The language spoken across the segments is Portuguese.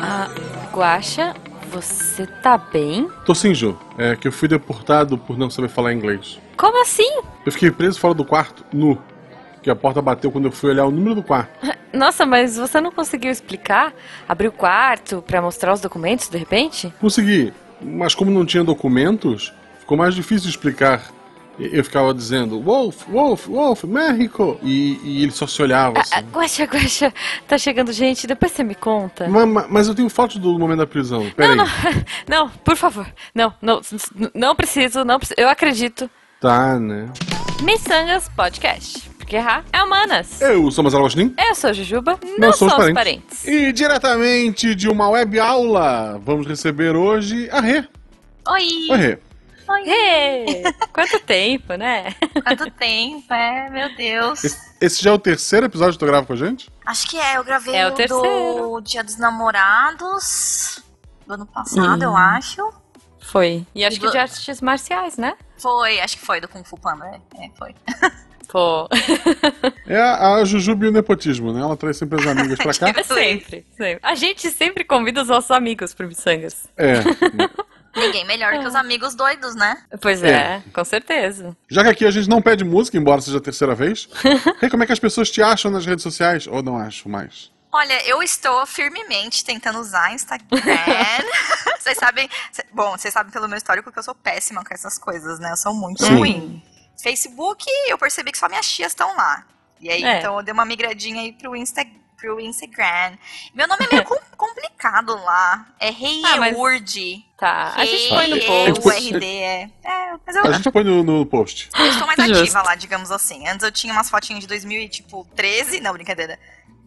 Ah, Guaxa, você tá bem? Tô sim, Ju. É que eu fui deportado por não saber falar inglês. Como assim? Eu fiquei preso fora do quarto, nu. Que a porta bateu quando eu fui olhar o número do quarto. Nossa, mas você não conseguiu explicar? Abrir o quarto pra mostrar os documentos de repente? Consegui, mas como não tinha documentos, ficou mais difícil explicar. Eu ficava dizendo, Wolf, Wolf, Wolf, México! E, e ele só se olhava assim. Ah, Guaxa, Guaxa, tá chegando gente, depois você me conta. Ma- ma- Mas, eu tenho fotos do momento da prisão. Peraí. Não, não, não, por favor. Não, não, não preciso, não preciso. Eu acredito. Tá, né? Missangas Podcast. Porque errar é humanas. Eu sou Marcelo Agostinho. Eu sou Jujuba, não, Nós somos somos parentes. parentes. E diretamente de uma web aula, vamos receber hoje a Rê. Oi! Oi, Rê. Oi! Ê, Quanto tempo, né? Quanto tempo, é, meu Deus. Esse, esse já é o terceiro episódio que tu grava com a gente? Acho que é, eu gravei É o do Dia dos Namorados do ano passado, Hum. eu acho. Foi. E acho E que de artes marciais, né? Foi, acho que foi do Kung Fu Panda, é, é, foi. Pô, É a, a Jujuba e o nepotismo, né? Ela traz sempre as amigas pra cá. é sempre, sempre. A gente sempre convida os nossos amigos pro Missangas. É. Ninguém melhor que os amigos doidos, né? Pois é, com certeza. Já que aqui a gente não pede música, embora seja a terceira vez, Rê, como é que as pessoas te acham nas redes sociais? Ou não acham mais? Olha, eu estou firmemente tentando usar Instagram. vocês sabem. bom, vocês sabem pelo meu histórico que eu sou péssima com essas coisas, né? Eu sou muito Sim. ruim. Facebook, eu percebi que só minhas tias estão lá. E aí, É. então, eu dei uma migradinha aí pro, Insta, pro Instagram. Meu nome é meio com- complicado lá. É Ah, mas- Reyeurd. Tá, a gente põe no post. É. É, mas eu, A gente põe no, no post. eu estou mais ativa lá, digamos assim. Antes eu tinha umas fotinhas de 2013, não, brincadeira.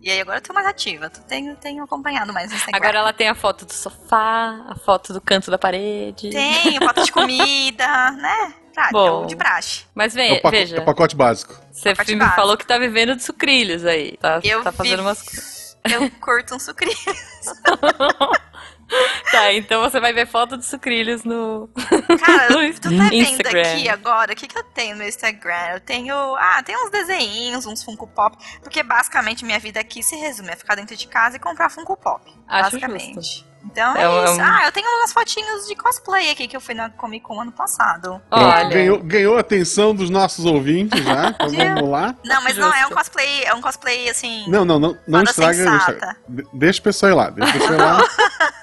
E aí agora eu tô mais ativa. tô- Tenho, tenho acompanhado mais no Instagram. Agora ela tem a foto do sofá, a foto do canto da parede. Tenho foto de comida, né? Prático, Bom. de praxe. Mas É vem, o, paco- veja, é o pacote básico. você pacote me básico. falou que tá vivendo de sucrilhos aí. Tá, Eu tá fazendo vi- umas. Eu curto um sucrilho. Tá, então você vai ver foto de sucrilhos no. Cara, No tu tá vendo Instagram. aqui agora? O que, que eu tenho no Instagram? Eu tenho. Ah, tem uns desenhinhos, uns Funko Pop. Porque basicamente minha vida aqui se resume a ficar dentro de casa e comprar Funko Pop. Acho basicamente. Então é, É isso. um- Ah, eu tenho umas fotinhos de cosplay aqui que eu fui na Comic Con ano passado. Olha. Ganhou, ganhou a atenção dos nossos ouvintes já. Então vamos lá. Não, mas não é um cosplay, é um cosplay assim. Não, não, não, não estraga. Não Deixa o pessoal ir lá. Deixa o pessoal ir lá.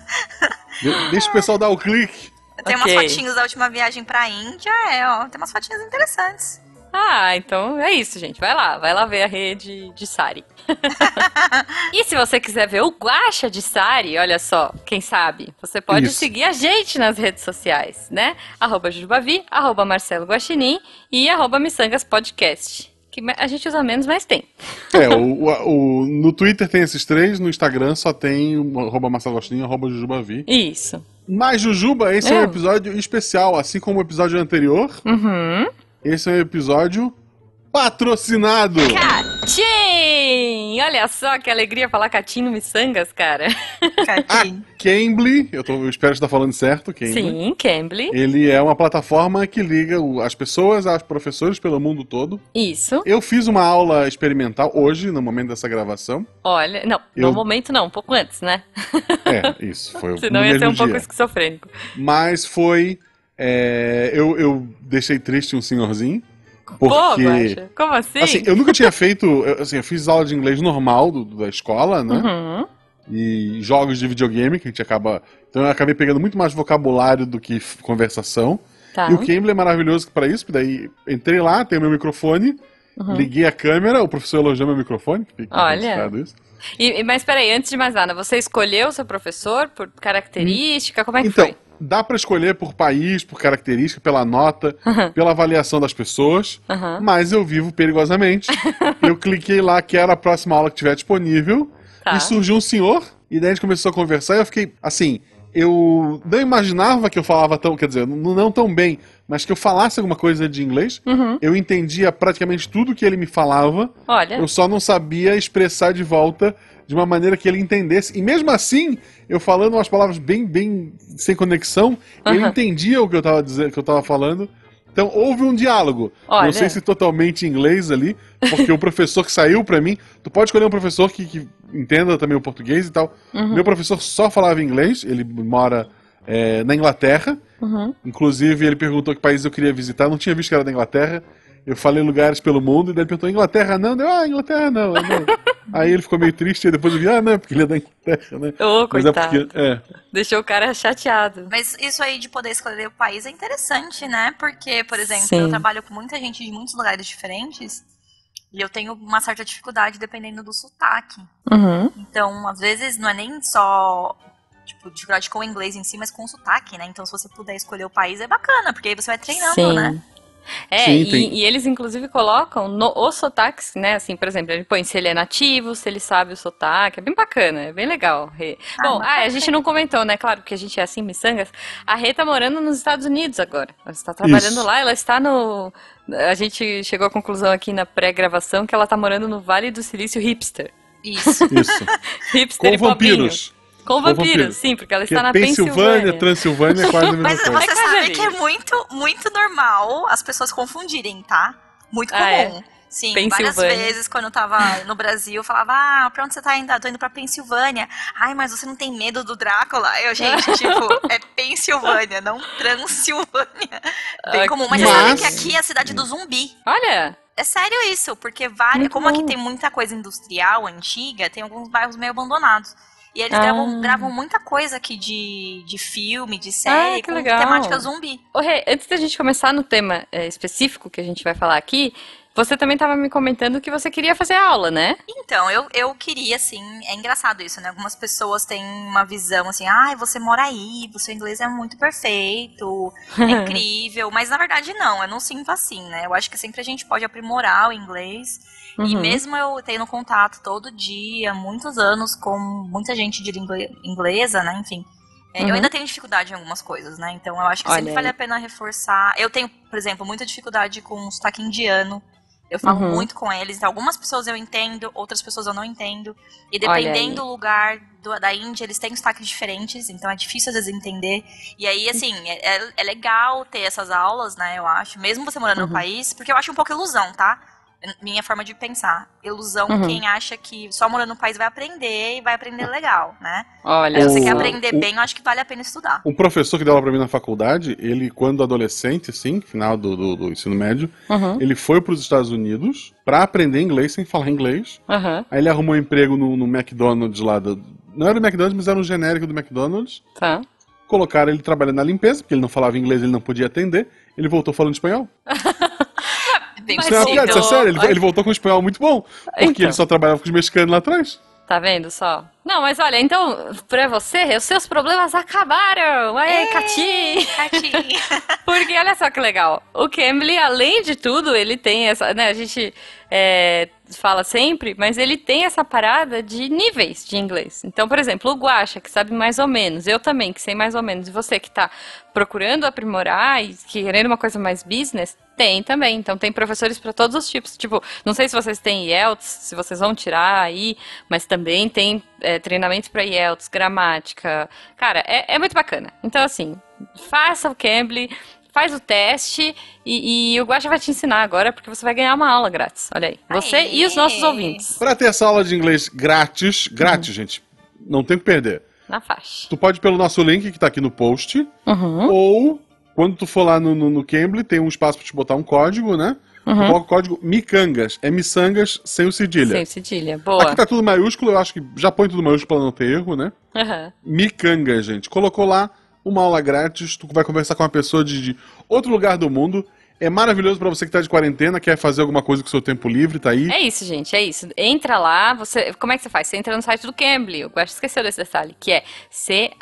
De- deixa o pessoal dar o clique. Eu tenho Ok. umas fotinhos da última viagem pra Índia, é, ó. Tem umas fotinhas interessantes. Ah, então é isso, gente. Vai lá, vai lá ver a rede de Sari. e se você quiser ver o Guacha de Sari, olha só, quem sabe, você pode Isso. seguir a gente nas redes sociais, né? Arroba Jujubavi, arroba Marcelo Guaxinim e arroba Missangas Podcast. Que a gente usa menos, mas tem. É, o, o- o- no Twitter tem esses três, no Instagram só tem o arroba Marcelo Agostinho, arroba Jujubavi. Isso. Mas, Jujuba, esse é. um É. episódio especial, assim como o episódio anterior. Uhum. Esse é um episódio patrocinado. Catim! Olha só que alegria falar Catim no Missangas, cara. Aqui. Cambly, eu, tô, eu espero estar falando certo, Cambly. Sim, Cambly. Ele é uma plataforma que liga as pessoas aos professores pelo mundo todo. Isso. Eu fiz uma aula experimental hoje, no momento dessa gravação. Olha, não, Eu- no momento não, um pouco antes, né? É, isso, foi Senão no ia mesmo ser um pouco dia. esquizofrênico. Mas foi. é, eu, eu deixei triste um senhorzinho. Pô, Porque. Guaxa, como assim? Assim, eu nunca tinha feito. eu, assim, eu fiz aula de inglês normal do- da escola, né? Uhum. E jogos de videogame, que a gente acaba. Então eu acabei pegando muito mais vocabulário do que conversação. Tá. E o Cambly é maravilhoso para isso, porque daí entrei lá, tem o meu microfone, Uhum. liguei a câmera, o professor elogiou meu microfone. Fiquei Olha. isso. E- mas peraí, antes de mais nada, você escolheu o seu professor por característica? Como é que Então, foi? Dá para escolher por país, por característica, pela nota, pela avaliação das pessoas. Mas eu vivo perigosamente. eu cliquei lá que era a próxima aula que tiver disponível. Tá. E surgiu um senhor. E daí a gente começou a conversar. E eu fiquei assim. Eu não imaginava que eu falava tão. Quer dizer, não, não tão bem. Mas que eu falasse alguma coisa de inglês. Uhum. Eu entendia praticamente tudo que ele me falava. Olha, Eu só não sabia expressar de volta de uma maneira que ele entendesse. E mesmo assim, eu falando umas palavras bem, bem sem conexão, Aham. entendia o que eu tava dizendo, que eu tava falando. Então houve um diálogo. Olha. Não sei se totalmente em inglês ali, porque o professor que saiu pra mim. Tu pode escolher um professor que, que entenda também o português e tal. Uhum. Meu professor só falava inglês, ele mora é, na Inglaterra. Uhum. Inclusive, ele perguntou que país eu queria visitar. Não tinha visto que era da Inglaterra. Eu falei lugares pelo mundo e daí ele perguntou: Inglaterra não? Deu, ah, Inglaterra não. Eu, não. Aí ele ficou meio triste e depois eu vi: ah, não, porque ele é da Inglaterra, né? Ô, Mas é coitado. porque. É. Deixou o cara chateado. Mas isso aí de poder escolher o país é interessante, né? Porque, por exemplo, Sim. eu trabalho com muita gente de muitos lugares diferentes e eu tenho uma certa dificuldade dependendo do sotaque. Uhum. Então, às vezes, não é nem só, tipo, dificuldade com o inglês em si, mas com o sotaque, né? Então, se você puder escolher o país, é bacana, porque aí você vai treinando, Sim. né? É, Sim, e, tem- e eles inclusive colocam no, os sotaques, né? Assim, por exemplo, ele põe se ele é nativo, se ele sabe o sotaque, é bem bacana, é bem legal. Rê. Ah, Bom, ah, a tá gente bem. não comentou, né? Claro, porque a gente é assim, miçangas. A Rê tá morando nos Estados Unidos agora. Ela está trabalhando Isso. lá, ela está no. A gente chegou à conclusão aqui na pré-gravação que ela tá morando no Vale do Silício hipster. Isso. Isso. Hipster Com e vampiros. Com Com vampiros, vampiros. sim, porque ela está é na Pensilvânia, Pensilvânia. Transilvânia é quase a mesma Mas coisa. você É sabe que é muito, muito normal as pessoas confundirem, tá? Muito Ah, é? comum. Sim, várias vezes quando eu tava no Brasil, eu falava, ah, pra onde você tá indo? Ah, tô indo pra Pensilvânia. Ai, mas você não tem medo do Drácula? Eu, gente, tipo, é Pensilvânia, não Transilvânia. Bem Ah, comum. Mas, mas- você sabe que aqui é a cidade do zumbi. Olha, É sério isso, porque várias, como aqui tem muita coisa industrial antiga, tem alguns bairros meio abandonados. E eles Ah. gravam, gravam muita coisa aqui de, de filme, de série, Ah, que com legal. temática zumbi. Ô, Rê, antes da gente começar no tema é, específico que a gente vai falar aqui, você também estava me comentando que você queria fazer aula, né? Então, eu, eu queria, assim, é engraçado isso, né? Algumas pessoas têm uma visão assim, ai, você mora aí, o seu inglês é muito perfeito, é incrível. Mas na verdade não, eu não sinto assim, né? Eu acho que sempre a gente pode aprimorar o inglês. E Uhum. mesmo eu tendo contato todo dia, muitos anos, com muita gente de língua inglesa, né? Enfim. é, Uhum. Eu ainda tenho dificuldade em algumas coisas, né? Então eu acho que Olha sempre aí. vale a pena reforçar. Eu tenho, por exemplo, muita dificuldade com o sotaque indiano. Eu falo Uhum. muito com eles. Então, algumas pessoas eu entendo, outras pessoas eu não entendo. E dependendo do lugar do- da Índia, eles têm sotaques diferentes, então é difícil às vezes entender. E aí, assim, é, é- é legal ter essas aulas, né? Eu acho, mesmo você morando Uhum. no país, porque eu acho um pouco ilusão, tá? Minha forma de pensar. Ilusão Uhum. quem acha que só morando no país vai aprender e vai aprender legal, né? Olha, Se você O- quer aprender o- bem, eu acho que vale a pena estudar. Um professor que deu aula pra mim na faculdade, ele, quando adolescente, assim, final do, do- do ensino médio, Uhum, ele foi pros Estados Unidos pra aprender inglês sem falar inglês. uhum, Aí ele arrumou um emprego no, no McDonald's lá. Do, não era o McDonald's, mas era um genérico do McDonald's. tá. Colocaram ele trabalhando na limpeza, porque ele não falava inglês, ele não podia atender. Ele voltou falando espanhol. Mas Isso é uma piada, isso é sério. Ele, ele voltou com um espanhol muito bom. Porque Então. ele só trabalhava com os mexicanos lá atrás. Tá vendo só? Não, mas olha, então, pra você, os seus problemas acabaram! Aê, Cati! Catinha. Porque olha só que legal. O Cambly, além de tudo, ele tem essa. Né, a gente é, fala sempre, mas ele tem essa parada de níveis de inglês. Então, por exemplo, o Guaxa, que sabe mais ou menos, eu também, que sei mais ou menos, e você que tá procurando aprimorar e querendo uma coisa mais business, tem também. Então, tem professores para todos os tipos. Tipo, não sei se vocês têm IELTS, se vocês vão tirar aí, mas também tem é, treinamentos para IELTS, gramática. Cara, é, é muito bacana. Então, assim, faça o Cambly, faz o teste e, e o Guaxa vai te ensinar agora, porque você vai ganhar uma aula grátis. Olha aí. Você Aê! e os nossos ouvintes. Pra ter essa aula de inglês grátis, grátis, Uhum. gente, não tem o que perder. Na faixa. Tu pode ir pelo nosso link que tá aqui no post, Uhum. ou quando tu for lá no, no, no Cambly, tem um espaço pra te botar um código, né? Uhum. coloca o código Micangas, é miçangas sem o cedilha. Sem cedilha. Boa. Aqui tá tudo maiúsculo, eu acho que já põe tudo maiúsculo pra não ter erro, né? Aham. Micangas, gente. Colocou lá uma aula grátis, tu vai conversar com uma pessoa de, de outro lugar do mundo. É maravilhoso pra você que tá de quarentena, quer fazer alguma coisa com o seu tempo livre, tá aí. É isso, gente, é isso. Entra lá, você. Como é que você faz? Você entra no site do Cambly. O Guaxa esqueceu desse detalhe, que é C-A-M-B-L-Y.com.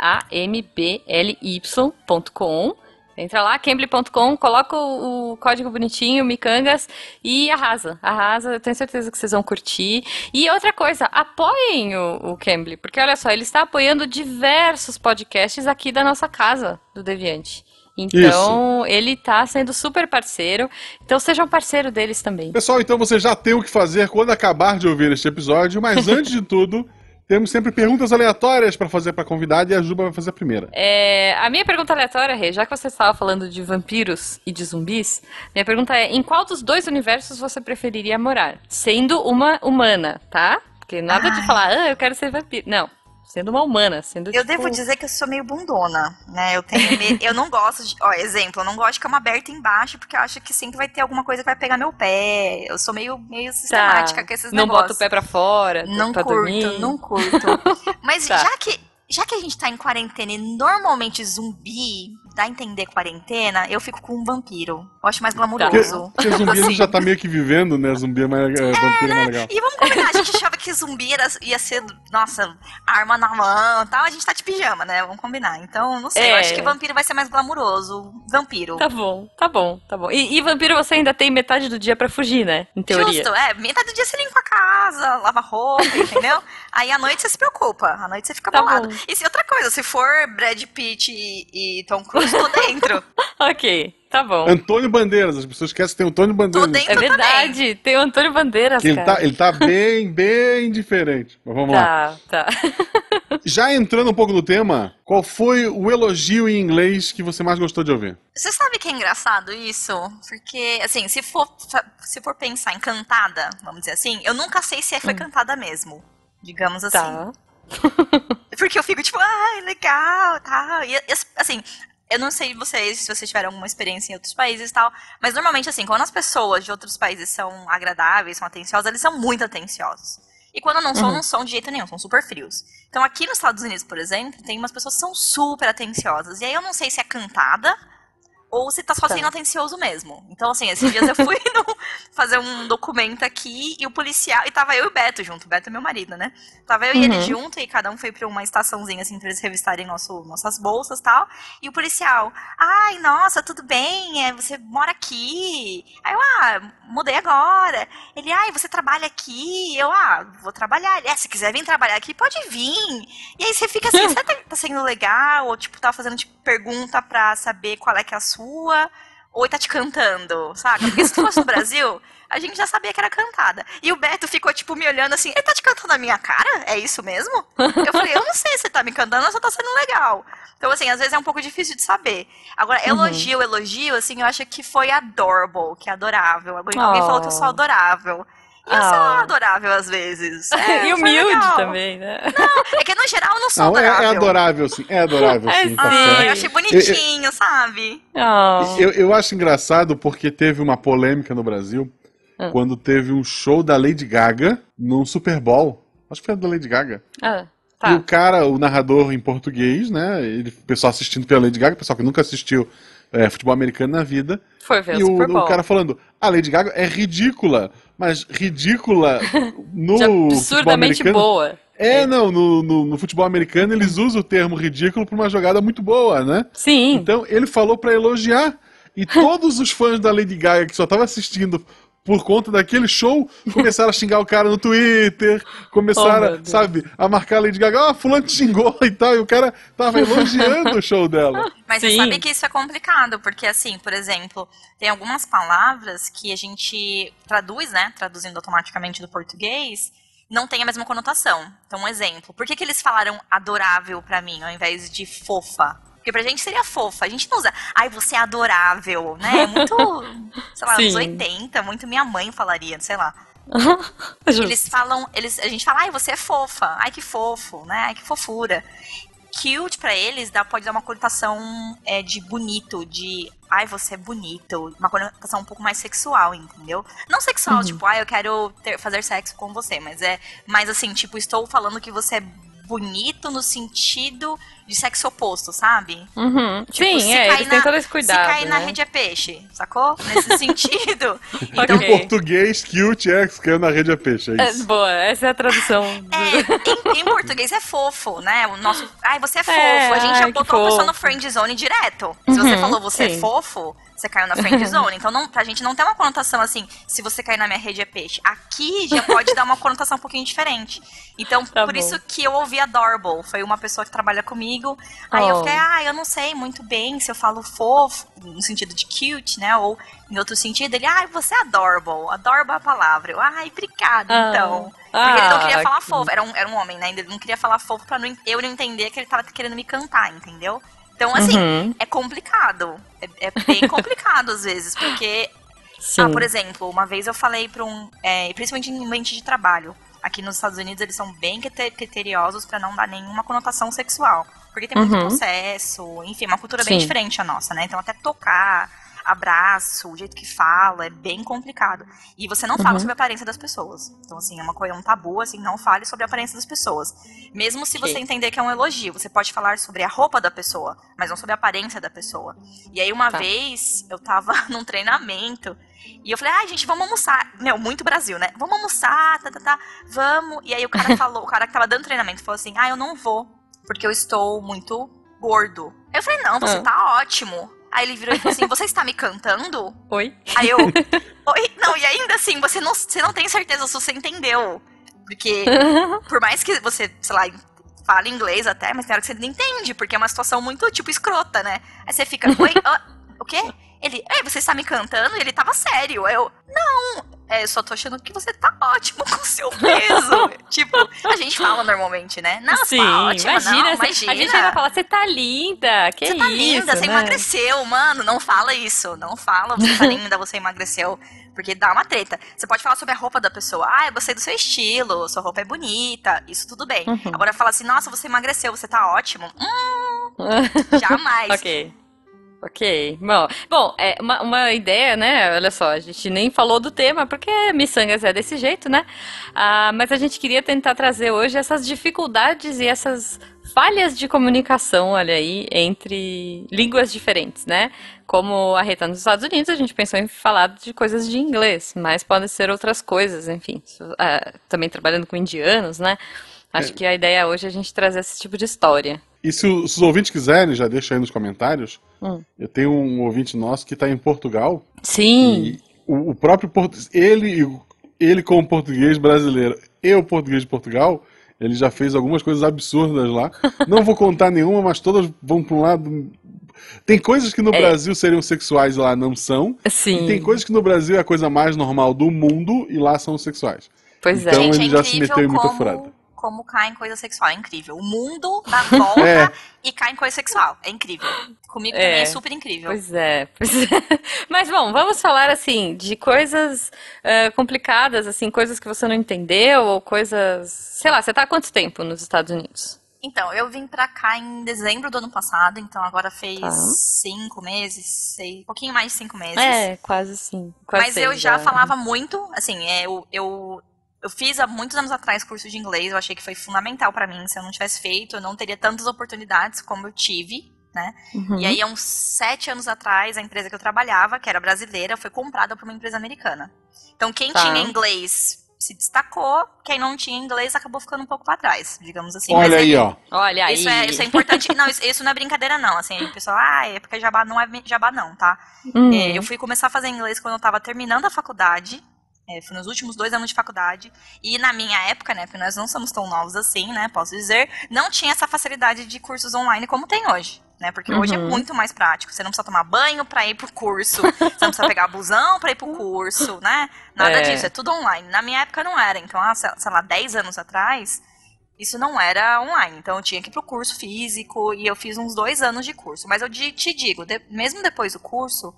Entra lá, cambly.com, coloca o, o código bonitinho, micangas, e arrasa. Arrasa, eu tenho certeza que vocês vão curtir. E outra coisa, apoiem o, o Cambly, porque olha só, ele está apoiando diversos podcasts aqui da nossa casa, do Deviante. Então, ele tá sendo super parceiro. Então, sejam parceiro deles também. Pessoal, então você já tem o que fazer quando acabar de ouvir este episódio, mas antes de tudo, temos sempre perguntas aleatórias pra fazer pra convidada e a Juba vai fazer a primeira. É, a minha pergunta aleatória, Rê, já que você estava falando de vampiros e de zumbis, minha pergunta é: em qual dos dois universos você preferiria morar? Sendo uma humana, tá? Porque nada de Ai. falar, ah, eu quero ser vampiro. Não. Sendo uma humana, sendo Eu tipo... devo dizer que eu sou meio bundona, né? Eu tenho me- eu não gosto de, ó, exemplo, eu não gosto de cama aberta embaixo porque eu acho que sempre vai ter alguma coisa que vai pegar meu pé. Eu sou meio meio sistemática com esses Tá. Não negócios. bota o pé pra fora, Não pra curto, dormir. não curto. Mas Tá. já que já que a gente tá em quarentena e normalmente zumbi dá a entender quarentena, eu fico com um vampiro. Eu acho mais Porque, glamouroso. porque zumbi a gente Assim. já tá meio que vivendo, né? Zumbi é mais, é, vampiro é mais legal. E vamos combinar, a gente achava que zumbi era, ia ser, nossa, arma na mão e tal. A gente tá de pijama, né? Vamos combinar. Então, não sei, eu É. acho que vampiro vai ser mais glamouroso. Vampiro. Tá bom, tá bom, tá bom. E, e vampiro você ainda tem metade do dia pra fugir, né? Em teoria. Justo, é. Metade do dia você limpa a casa, lava roupa, entendeu? Aí à noite você se preocupa. À noite você fica Tá bolado. bom. E se outra coisa, se for Brad Pitt e, e Tom Cruise, tô dentro. Ok, tá bom. Antônio Bandeiras, as pessoas esquecem que tem o Antônio Bandeiras. Tô dentro É verdade, tem o Antônio Bandeiras, ele cara. tá, ele tá bem, bem diferente. Mas vamos lá. Tá, tá. Já entrando um pouco no tema, qual foi o elogio em inglês que você mais gostou de ouvir? Você sabe que é engraçado isso? Porque, assim, se for, se for pensar em cantada, vamos dizer assim, eu nunca sei se foi cantada mesmo. Digamos assim. Tá. Porque eu fico tipo, ai, legal, tal. E, assim, eu não sei vocês, se vocês tiveram alguma experiência em outros países e tal, mas normalmente, assim, quando as pessoas de outros países são agradáveis, são atenciosas, eles são muito atenciosos. E quando não são, Uhum. não são de jeito nenhum, são super frios. Então aqui nos Estados Unidos, por exemplo, tem umas pessoas que são super atenciosas. E aí eu não sei se é cantada ou se tá só Tá. sendo atencioso mesmo. Então, assim, esses dias eu fui no- fazer um documento aqui e o policial. E tava eu e o Beto junto. O Beto é meu marido, né? Tava eu e ele Uhum. junto e cada um foi pra uma estaçãozinha, assim, pra eles revistarem nosso, nossas bolsas e tal. E o policial, ai, nossa, tudo bem? É, você mora aqui? Aí eu, ah, mudei agora. Ele, ai, você trabalha aqui? Eu, ah, vou trabalhar. Ele, é, se quiser vir trabalhar aqui, pode vir. E aí você fica assim, será que tá sendo legal? Ou, tipo, tá fazendo, tipo, pergunta pra saber qual é que é a sua? Ou ele tá te cantando, saca? Porque se fosse no Brasil, a gente já sabia que era cantada. E o Beto ficou, tipo, me olhando assim, ele tá te cantando na minha cara? É isso mesmo? Eu falei, eu não sei se tá me cantando ou só tá sendo legal. Então, assim, às vezes é um pouco difícil de saber. Agora, elogio, elogio, assim, eu acho que foi adorable, que é adorável. Alguém, alguém Oh. falou que eu sou adorável. E eu sou Ah. adorável às vezes. É, e humilde legal. também, né? É que no geral eu não sou Não, é, adorável. é adorável, sim. É adorável, É sim. tá Ah, certo. eu achei bonitinho, sabe? Oh. Eu, eu acho engraçado porque teve uma polêmica no Brasil Hum. quando teve um show da Lady Gaga num Super Bowl. Acho que foi da Lady Gaga. Ah, E o tá. cara, o narrador em português, né? Ele, o pessoal assistindo pela Lady Gaga, o pessoal que nunca assistiu é, futebol americano na vida. Foi ver E o o, cara falando, a Lady Gaga é ridícula, mas ridícula no De futebol absurdamente americano. boa. É, não, no, no, no futebol americano eles usam o termo ridículo pra uma jogada muito boa, né? Sim. Então ele falou pra elogiar. E todos os fãs da Lady Gaga que só estavam assistindo por conta daquele show começaram a xingar o cara no Twitter, Oh, começaram, Deus. sabe, a marcar a Lady Gaga, ó, fulano te xingou e tal, e o cara tava elogiando o show dela. Mas você Sim. sabe que isso é complicado, porque assim, por exemplo, tem algumas palavras que a gente traduz, né? Traduzindo automaticamente do português, não tem a mesma conotação. Então, um exemplo. Por que, que eles falaram adorável pra mim, ao invés de fofa? Porque pra gente seria fofa. A gente não usa, ai, você é adorável, né? É muito, sei lá, anos Sim. 80, muito minha mãe falaria, sei lá. Eles falam, eles, a gente fala, ai, você é fofa, ai que fofo, né? Ai que fofura. Cute pra eles dá, pode dar uma conotação é, de bonito, de ai, você é bonito, uma conotação um pouco mais sexual, entendeu? Não sexual, tipo, ai, eu quero ter- fazer sexo com você, mas é mais assim, tipo, estou falando que você é bonito no sentido de sexo oposto, sabe? Uhum. Tipo, Sim, se é, cair eles na- têm todo esse cuidado. Se cair na né? rede é peixe, sacou? Nesse sentido. Então. Em português, cute é que caiu na rede a peixe, é É, isso. boa, essa é a tradução. É, em, em português é fofo, né? O nosso. Ai, você é fofo. É, a gente ai, já botou a pessoa no fofo. friend zone direto. Se você Uhum, falou você é fofo, você caiu na friend zone. Então, não, pra gente não tem uma conotação assim, se você cair na minha rede é peixe. Aqui já pode dar uma conotação um pouquinho diferente. Então, Tá por bom. isso que eu ouvi adorable. Foi uma pessoa que trabalha comigo. Aí eu Oh. fiquei, ah, eu não sei muito bem se eu falo fofo, no sentido de cute, né? Ou em outro sentido, ele, ah, você é adorable. Adorable é a palavra. Eu, ai, obrigada, Ah. então. Porque ele não queria Ah, falar fofo. Era um, era um homem, né? Ele não queria falar fofo pra não, eu não entender que ele tava querendo me cantar, entendeu? Então, assim, Uhum. é complicado. É, é bem complicado às vezes, porque Sim. ah, por exemplo, uma vez eu falei para um. é, principalmente em ambiente de trabalho. Aqui nos Estados Unidos eles são bem crite- criteriosos para não dar nenhuma conotação sexual. Porque tem muito Uhum. processo, enfim, uma cultura bem Sim. diferente a nossa, né? Então até tocar, abraço, o jeito que fala, é bem complicado. E você não fala Uhum. sobre a aparência das pessoas. Então, assim, é uma coisa, é um tabu, assim, não fale sobre a aparência das pessoas. Mesmo se você entender que é um elogio, você pode falar sobre a roupa da pessoa, mas não sobre a aparência da pessoa. E aí, uma Tá. vez, eu tava num treinamento e eu falei, ai, gente, vamos almoçar. Meu, muito Brasil, né? Vamos almoçar, tá, tá, tá, vamos. E aí o cara falou, o cara que tava dando treinamento falou assim, ah, eu não vou, porque eu estou muito gordo. Eu falei, não, você Ah. tá ótimo. Aí ele virou e falou assim, você está me cantando? Oi? Aí eu, oi? Não, e ainda assim, você não, você não tem certeza se você entendeu. Porque por mais que você, sei lá, fale inglês até, mas tem hora que você não entende, porque é uma situação muito, tipo, escrota, né? Aí você fica, oi, ah, o quê? Ele, é, você está me cantando? E ele tava sério. Eu, não, é, eu só tô achando que você tá ótimo com o seu peso. tipo, a gente fala normalmente, né? Não, você Sim, tá ótima, imagina, não, você- imagina. A gente ainda fala, você tá linda, que Você tá isso, linda, você né? emagreceu, mano. Não fala isso. Não fala, você tá linda, você emagreceu. Porque dá uma treta. Você pode falar sobre a roupa da pessoa. Ah, eu gostei do seu estilo, sua roupa é bonita. Isso tudo bem. Uhum. Agora fala assim, nossa, você emagreceu, você tá ótimo. Hum, jamais. ok. Ok. Bom, bom é uma, uma ideia, né? Olha só, a gente nem falou do tema, porque Missangas é desse jeito, né? Ah, mas a gente queria tentar trazer hoje essas dificuldades e essas falhas de comunicação, olha aí, entre línguas diferentes, né? Como a Rita nos Estados Unidos, a gente pensou em falar de coisas de inglês, mas podem ser outras coisas, enfim. Ah, também trabalhando com indianos, né? Acho É. que a ideia hoje é a gente trazer esse tipo de história. E se, o- se os ouvintes quiserem, já deixa aí nos comentários. Hum. Eu tenho um ouvinte nosso que está em Portugal. Sim. O, o próprio português, ele, ele como português brasileiro e o português de Portugal, ele já fez algumas coisas absurdas lá. Não vou contar nenhuma, mas todas vão para um lado. Tem coisas que no É. Brasil seriam sexuais e lá não são. Sim. E tem coisas que no Brasil é a coisa mais normal do mundo e lá são sexuais. Pois é. Então Gente, ele é já se meteu em muita como, furada. Como cai em coisa sexual. É incrível. O mundo dá volta É. e cai em coisa sexual. É incrível. Comigo É. também é super incrível. Pois é, pois é. Mas bom, vamos falar assim de coisas eh, complicadas, assim, coisas que você não entendeu ou coisas, sei lá, você tá há quanto tempo nos Estados Unidos? Então, eu vim pra cá em dezembro do ano passado, então agora fez Tá. cinco meses, sei, um pouquinho mais de cinco meses. É, quase sim. Quase Mas eu já falava muito, assim, é, eu, eu, eu fiz há muitos anos atrás curso de inglês, eu achei que foi fundamental pra mim. Se eu não tivesse feito, eu não teria tantas oportunidades como eu tive, né? Uhum. E aí, há uns sete anos atrás, a empresa que eu trabalhava, que era brasileira, foi comprada por uma empresa americana. Então, quem Tá. tinha inglês se destacou, quem não tinha inglês acabou ficando um pouco pra trás, digamos assim. Olha Mas aí, ó. Olha aí. isso é, isso é importante. Não, isso, isso não é brincadeira, não. Assim, o pessoal, ah, é porque jabá não é jabá, não, tá? Hum. É, eu fui começar a fazer inglês quando eu tava terminando a faculdade. É, foi nos últimos dois anos de faculdade. E na minha época, né? Porque nós não somos tão novos assim, né? Posso dizer, não tinha essa facilidade de cursos online como tem hoje. Né? Porque hoje é Uhum. muito mais prático. Você não precisa tomar banho pra ir pro curso. Você não precisa pegar busão pra ir pro curso, né? Nada É. disso. É tudo online. Na minha época não era. Então, há, sei lá, 10 anos atrás, isso não era online. Então eu tinha que ir pro curso físico e eu fiz uns dois anos de curso. Mas eu te digo, de- mesmo depois do curso,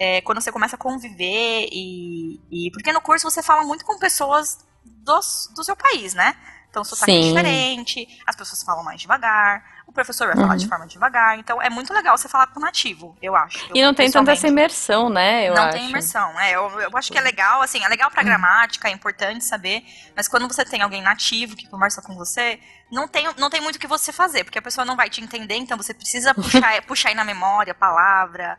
é, quando você começa a conviver e, e. Porque no curso você fala muito com pessoas dos, do seu país, né? Então o sotaque é Sim. diferente, as pessoas falam mais devagar, o professor vai falar Uhum. de forma devagar. Então é muito legal você falar com o nativo, eu acho. E não tem tanta essa imersão, né? Eu não acho. tem imersão. É, eu, eu acho que é legal, assim, é legal pra gramática, é importante saber, mas quando você tem alguém nativo que conversa com você, não tem, não tem muito o que você fazer, porque a pessoa não vai te entender, então você precisa puxar, puxar aí na memória a palavra.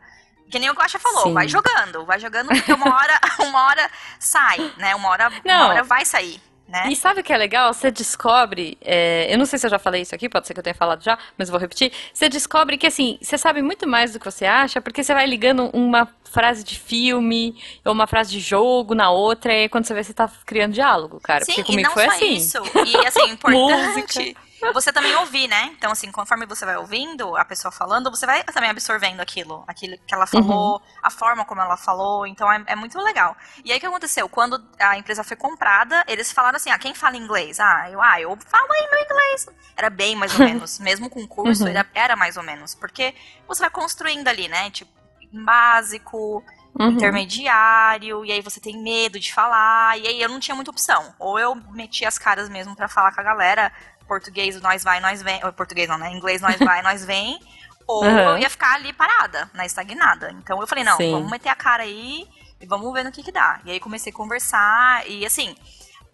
Que nem o Guaxa falou, Sim. vai jogando, vai jogando, porque uma hora, uma hora sai, né? Uma hora, Não. uma hora vai sair, né? E sabe o que é legal? Você descobre, é, eu não sei se eu já falei isso aqui, pode ser que eu tenha falado já, mas vou repetir. Você descobre que assim, você sabe muito mais do que você acha, porque você vai ligando uma frase de filme ou uma frase de jogo na outra, e aí quando você vê, você tá criando diálogo, cara. Sim, porque e comigo não foi só assim. isso. E assim, importante. Você também ouvir, né? Então, assim, conforme você vai ouvindo a pessoa falando, você vai também absorvendo aquilo, aquilo que ela falou, uhum. a forma como ela falou. Então, é, é, muito legal. E aí, o que aconteceu? Quando a empresa foi comprada, eles falaram assim: ah, quem fala inglês? Ah, eu, ah, eu falo aí meu inglês. Era bem mais ou menos. Mesmo com o curso, uhum. era, era mais ou menos. Porque você vai construindo ali, né? Tipo, básico, uhum. intermediário, e aí você tem medo de falar, e aí eu não tinha muita opção. Ou eu metia as caras mesmo para falar com a galera, português nós vai, nós vem, português não, né? Inglês nós vai, nós vem, ou uhum. eu ia ficar ali parada, né, estagnada. Então eu falei, não, Sim. vamos meter a cara aí e vamos ver no que que dá. E aí comecei a conversar, e assim,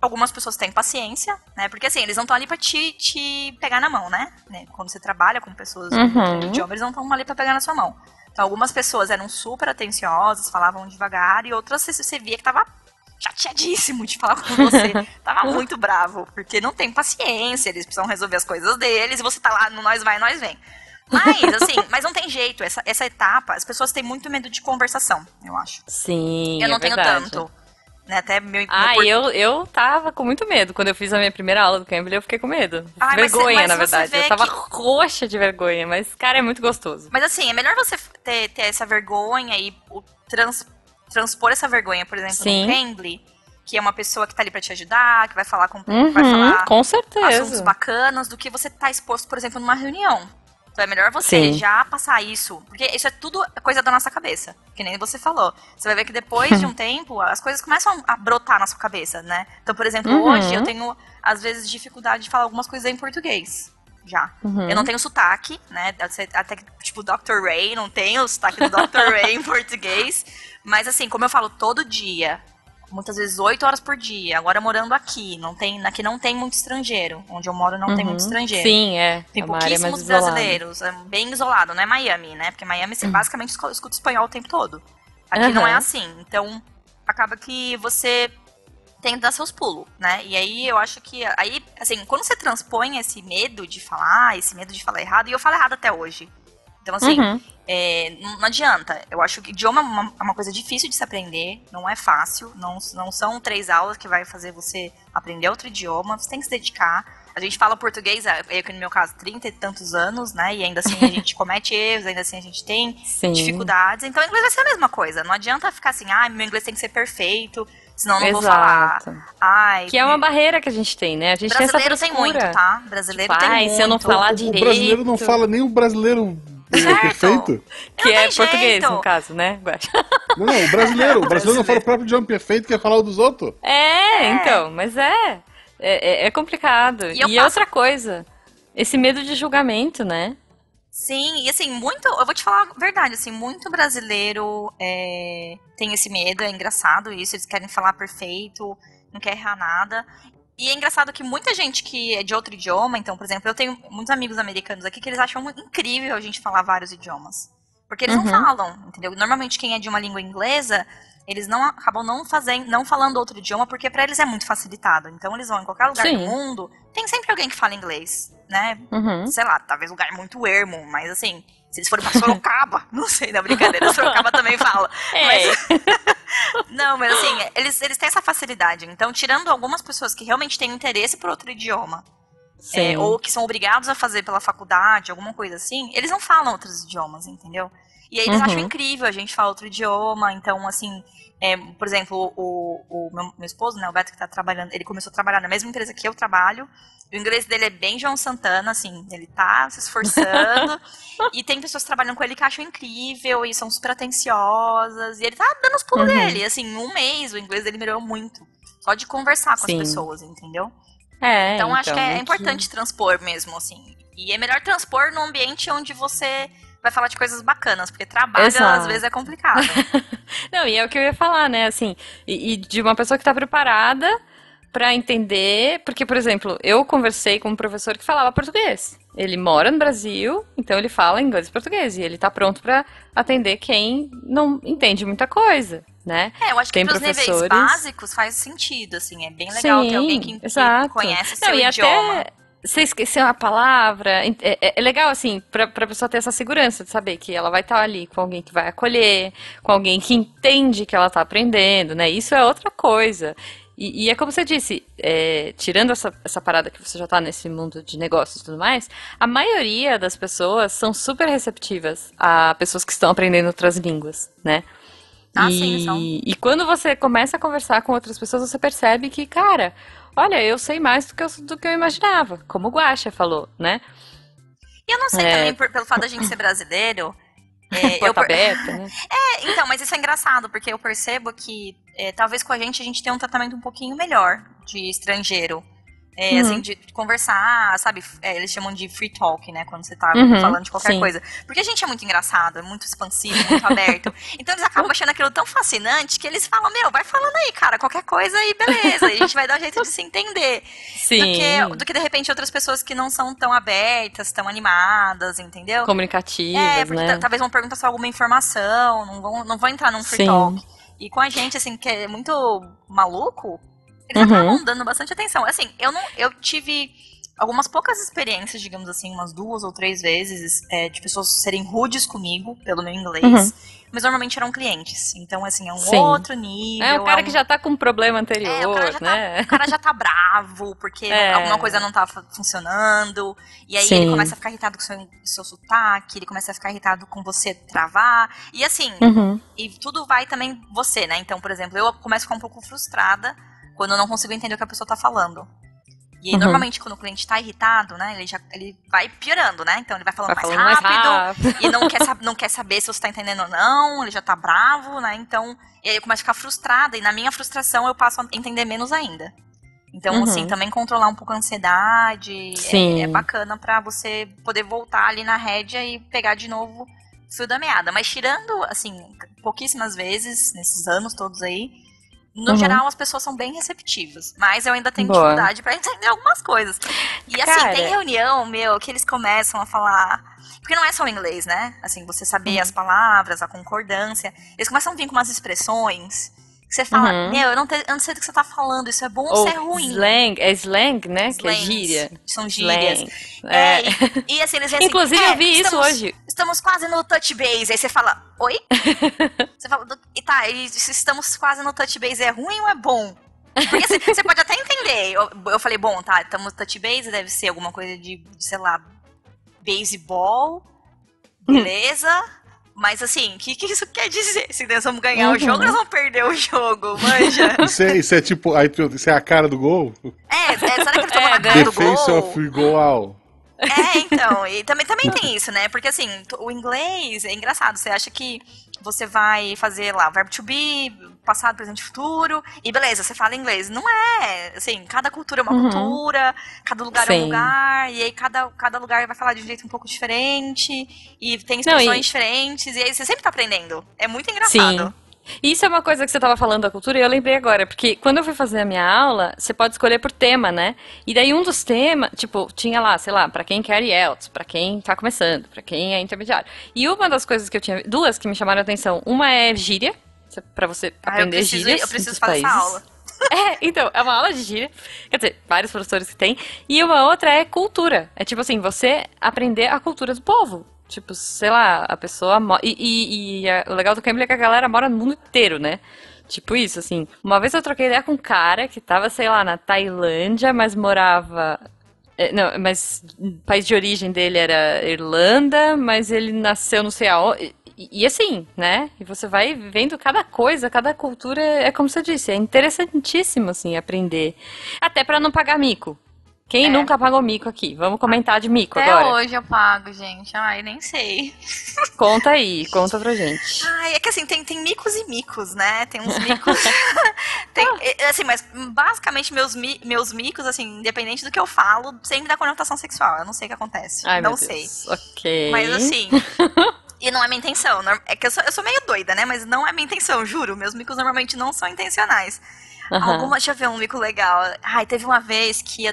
algumas pessoas têm paciência, né? Porque assim, eles não estão ali pra te, te pegar na mão, né? Quando você trabalha com pessoas uhum. de idioma, eles não estão ali pra pegar na sua mão. Então, algumas pessoas eram super atenciosas, falavam devagar, e outras você via que tava chateadíssimo de falar com você. tava muito bravo, porque não tem paciência, eles precisam resolver as coisas deles, e você tá lá no nós vai, nós vem. Mas, assim, mas não tem jeito. Essa, essa etapa, as pessoas têm muito medo de conversação, eu acho. Sim. Eu não é tenho verdade. tanto. Né, até meu, ah, meu eu, eu tava com muito medo. Quando eu fiz a minha primeira aula do Cambly, eu fiquei com medo. Ai, vergonha, mas, mas na verdade. Eu tava que... roxa de vergonha, mas, cara, é muito gostoso. Mas assim, é melhor você ter, ter essa vergonha e trans, transpor essa vergonha, por exemplo, Sim. no Cambly, que é uma pessoa que tá ali pra te ajudar, que vai falar com, uhum, vai falar com certeza. assuntos bacanas, do que você tá exposto, por exemplo, numa reunião. Então é melhor você Sim. já passar isso. Porque isso é tudo coisa da nossa cabeça. Que nem você falou. Você vai ver que depois de um tempo, as coisas começam a brotar na sua cabeça, né? Então, por exemplo, uhum. hoje eu tenho, às vezes, dificuldade de falar algumas coisas em português. Já. Uhum. Eu não tenho sotaque, né? Até tipo Dr. Ray, não tenho o sotaque do Dr. Ray em português. Mas assim, como eu falo todo dia, muitas vezes oito horas por dia. Agora morando aqui, não tem, aqui não tem muito estrangeiro. Onde eu moro não uhum. tem muito estrangeiro. Sim, é. Tem é pouquíssimos brasileiros, é bem isolado, não é Miami, né? Porque Miami você uhum. basicamente escuta espanhol o tempo todo. Aqui uhum. não é assim. Então, acaba que você tem que dar seus pulos, né? E aí eu acho que aí, assim, quando você transpõe esse medo de falar, esse medo de falar errado, e eu falo errado até hoje. Então, assim, uhum. é, não, adianta. Eu acho que idioma é uma, é uma, coisa difícil de se aprender, não é fácil. Não, não são três aulas que vai fazer você aprender outro idioma. Você tem que se dedicar. A gente fala português, é, eu que no meu caso, 30 e tantos anos, né? E ainda assim a gente comete erros, ainda assim a gente tem Sim. dificuldades. Então o inglês vai ser a mesma coisa. Não adianta ficar assim, ah, meu inglês tem que ser perfeito, senão não Exato. vou falar. Ai, que é uma barreira que a gente tem, né? A gente brasileiro tem essa tem muito, tá? Brasileiro tipo, tem ai, muito. se eu não falar o, direito... O brasileiro não fala nem o brasileiro Certo. Perfeito? Que é português, no caso, né? Não, não, o brasileiro. O brasileiro não fala o próprio idioma perfeito, quer falar o dos outros. É, é. então, mas é. É, é, é complicado. E, e outra coisa, esse medo de julgamento, né? Sim, e assim, muito. Eu vou te falar a verdade, assim, muito brasileiro é, tem esse medo, é engraçado isso, eles querem falar perfeito, não quer errar nada. E é engraçado que muita gente que é de outro idioma, então, por exemplo, eu tenho muitos amigos americanos aqui que eles acham incrível a gente falar vários idiomas. Porque eles uhum. não falam, entendeu? Normalmente quem é de uma língua inglesa, eles não acabam não fazendo, não falando outro idioma, porque para eles é muito facilitado. Então eles vão em qualquer lugar Sim. do mundo, tem sempre alguém que fala inglês, né? Uhum. Sei lá, talvez lugar muito ermo, mas assim, se eles forem pra Sorocaba, não sei, na brincadeira, Sorocaba também fala. É. Mas... não, mas assim, eles, eles têm essa facilidade. Então, tirando algumas pessoas que realmente têm interesse por outro idioma, é, ou que são obrigados a fazer pela faculdade, alguma coisa assim, eles não falam outros idiomas, entendeu? E aí eles uhum. acham incrível a gente falar outro idioma, então, assim, é, por exemplo, o, o meu, meu, esposo, né, o Beto, que tá trabalhando, ele começou a trabalhar na mesma empresa que eu trabalho. O inglês dele é bem João Santana, assim, ele tá se esforçando. e tem pessoas que trabalham com ele que acham incrível e são super atenciosas. E ele tá dando os pulos uhum. dele. Assim, um mês o inglês dele melhorou muito. Só de conversar com Sim. as pessoas, entendeu? É, então, então acho que é, é importante transpor mesmo, assim. E é melhor transpor num ambiente onde você vai falar de coisas bacanas, porque trabalho Exato. às vezes é complicado. Não, e é o que eu ia falar, né? Assim, e, e de uma pessoa que está preparada para entender, porque, por exemplo, eu conversei com um professor que falava português. Ele mora no Brasil, então ele fala inglês e português. E ele está pronto para atender quem não entende muita coisa, né? É, eu acho Tem que pros professores... níveis básicos faz sentido, assim. É bem legal Sim, ter alguém que, que conhece seu não, idioma. Até você esqueceu a palavra. É, é, é, legal, assim, pra, pra pessoa ter essa segurança de saber que ela vai estar ali com alguém que vai acolher, com alguém que entende que ela está aprendendo, né? Isso é outra coisa. E, e é como você disse, é, tirando essa, essa parada que você já tá nesse mundo de negócios e tudo mais, a maioria das pessoas são super receptivas a pessoas que estão aprendendo outras línguas, né? Ah, e, sim, são. e quando você começa a conversar com outras pessoas, você percebe que, cara, olha, eu sei mais do que eu, do que eu imaginava, como o Guaxa falou, né? E eu não sei É. também, por- pelo fato da gente ser brasileiro. é, eu Porta aberta, né? É, então, mas isso é engraçado, porque eu percebo que é, talvez com a gente a gente tenha um tratamento um pouquinho melhor de estrangeiro. É, Uhum. assim, de conversar, sabe? É, eles chamam de free talk, né? Quando você tá Uhum, falando de qualquer sim. coisa. Porque a gente é muito engraçado, é muito expansivo, muito aberto. Então eles acabam achando aquilo tão fascinante que eles falam, meu, vai falando aí, cara, qualquer coisa e beleza. E a gente vai dar um jeito de se entender. Sim. Do que, do que, de repente, outras pessoas que não são tão abertas, tão animadas, entendeu? Comunicativas, É, porque né? ta- talvez vão perguntar só alguma informação, não vão, não vão entrar num free Sim. talk. E com a gente, assim, que é muito maluco, eles Uhum. acabam dando bastante atenção. Assim, eu não. Eu tive algumas poucas experiências, digamos assim, umas duas ou três vezes, é, de pessoas serem rudes comigo pelo meu inglês. Uhum. Mas normalmente eram clientes. Então, assim, é um Sim. outro nível. É o cara um- que já tá com um problema é, anterior, o cara, já né? tá, o cara já tá bravo porque É. alguma coisa não tá fu- funcionando. E aí Sim. ele começa a ficar irritado com o seu, seu sotaque, ele começa a ficar irritado com você travar. E assim, Uhum. e tudo vai também você, né? Então, por exemplo, eu começo a ficar um pouco frustrada quando eu não consigo entender o que a pessoa tá falando. E aí, Uhum. normalmente, quando o cliente tá irritado, né? Ele já ele vai piorando, né? Então ele vai falando, Vai mais, falando mais rápido, rápido. e não quer, não quer saber se você tá entendendo ou não, ele já tá bravo, né? Então, e aí eu começo a ficar frustrada, e na minha frustração eu passo a entender menos ainda. Então, Uhum. assim, também controlar um pouco a ansiedade Sim. é, é bacana pra você poder voltar ali na rédea e pegar de novo o fio da meada. Mas tirando, assim, pouquíssimas vezes, nesses anos todos aí, no Uhum. geral as pessoas são bem receptivas. Mas eu ainda tenho Boa. dificuldade pra entender algumas coisas. E assim, Cara. tem reunião, meu, que eles começam a falar. Porque não é só o inglês, né? Assim, você saber Uhum. as palavras, a concordância. Eles começam a vir com umas expressões você fala, Uhum. meu, eu não, te- eu não sei do que você tá falando, isso é bom ou Ou isso é ruim. slang, é slang, né? Que é Slangs, gíria. São gírias. Slang. É, É. e, e assim, eles dizem assim, Inclusive, é, eu vi isso estamos- hoje. Estamos quase no touch base. Aí você fala, oi? você fala, "Do- e tá, e se estamos quase no touch base, é ruim ou é bom? Porque assim, você pode até entender. Eu, eu falei, bom, tá, estamos no touch base, deve ser alguma coisa de, sei lá, baseball, beleza. Mas assim, o que, que isso quer dizer? Se nós vamos ganhar o Uhum. jogo, nós vamos perder o jogo, manja. Isso é, isso é tipo, aí isso é a cara do gol? É, é será que ele tomou É, na cara do Defense gol? of goal. É, então, e também, também tem isso, né? Porque assim, o inglês é engraçado. Você acha que você vai fazer lá verbo to be, passado, presente e futuro, e beleza, você fala inglês. Não é. Assim, cada cultura é uma Uhum. cultura, cada lugar é Sim. um lugar, e aí cada, cada lugar vai falar de um jeito um pouco diferente, e tem expressões e- diferentes, e aí você sempre tá aprendendo. É muito engraçado. Sim. Isso é uma coisa que você estava falando da cultura e eu lembrei agora, porque quando eu fui fazer a minha aula, você pode escolher por tema, né? E daí um dos temas, tipo, tinha lá, sei lá, pra quem quer IELTS, pra quem tá começando, pra quem é intermediário. E uma das coisas que eu tinha, duas que me chamaram a atenção, uma é gíria, pra você Ah, eu aprender preciso, gírias. eu preciso fazer essa aula. É, então, é uma aula de gíria. Quer dizer, vários professores que tem. E uma outra é cultura. É tipo assim, você aprender a cultura do povo. Tipo, sei lá, a pessoa. mo- E, e- e a- o legal do Cambly é que a galera mora no mundo inteiro, né? Tipo isso, assim. Uma vez eu troquei ideia com um cara que tava, sei lá, na Tailândia, mas morava. é, Não, mas o país de origem dele era Irlanda, mas ele nasceu não sei aonde. E, e assim, né? E você vai vendo cada coisa, cada cultura, é como você disse, é interessantíssimo, assim, aprender. Até pra não pagar mico. Quem É. nunca pagou mico aqui? Vamos comentar de mico Até agora. hoje eu pago, gente. Ai, nem sei. Conta aí, conta pra gente. Ai, é que assim, tem, tem micos e micos, né? Tem uns micos. tem, é, assim, mas basicamente meus, meus micos, assim, independente do que eu falo, sempre dá conotação sexual. Eu não sei o que acontece. Ai, não sei. Deus. Ok. Mas assim. E não é minha intenção. É que eu sou, eu sou meio doida, né? Mas não é minha intenção, juro. Meus micos normalmente não são intencionais. Aham. Alguma, deixa eu ver um mico legal. Ai, teve uma vez que,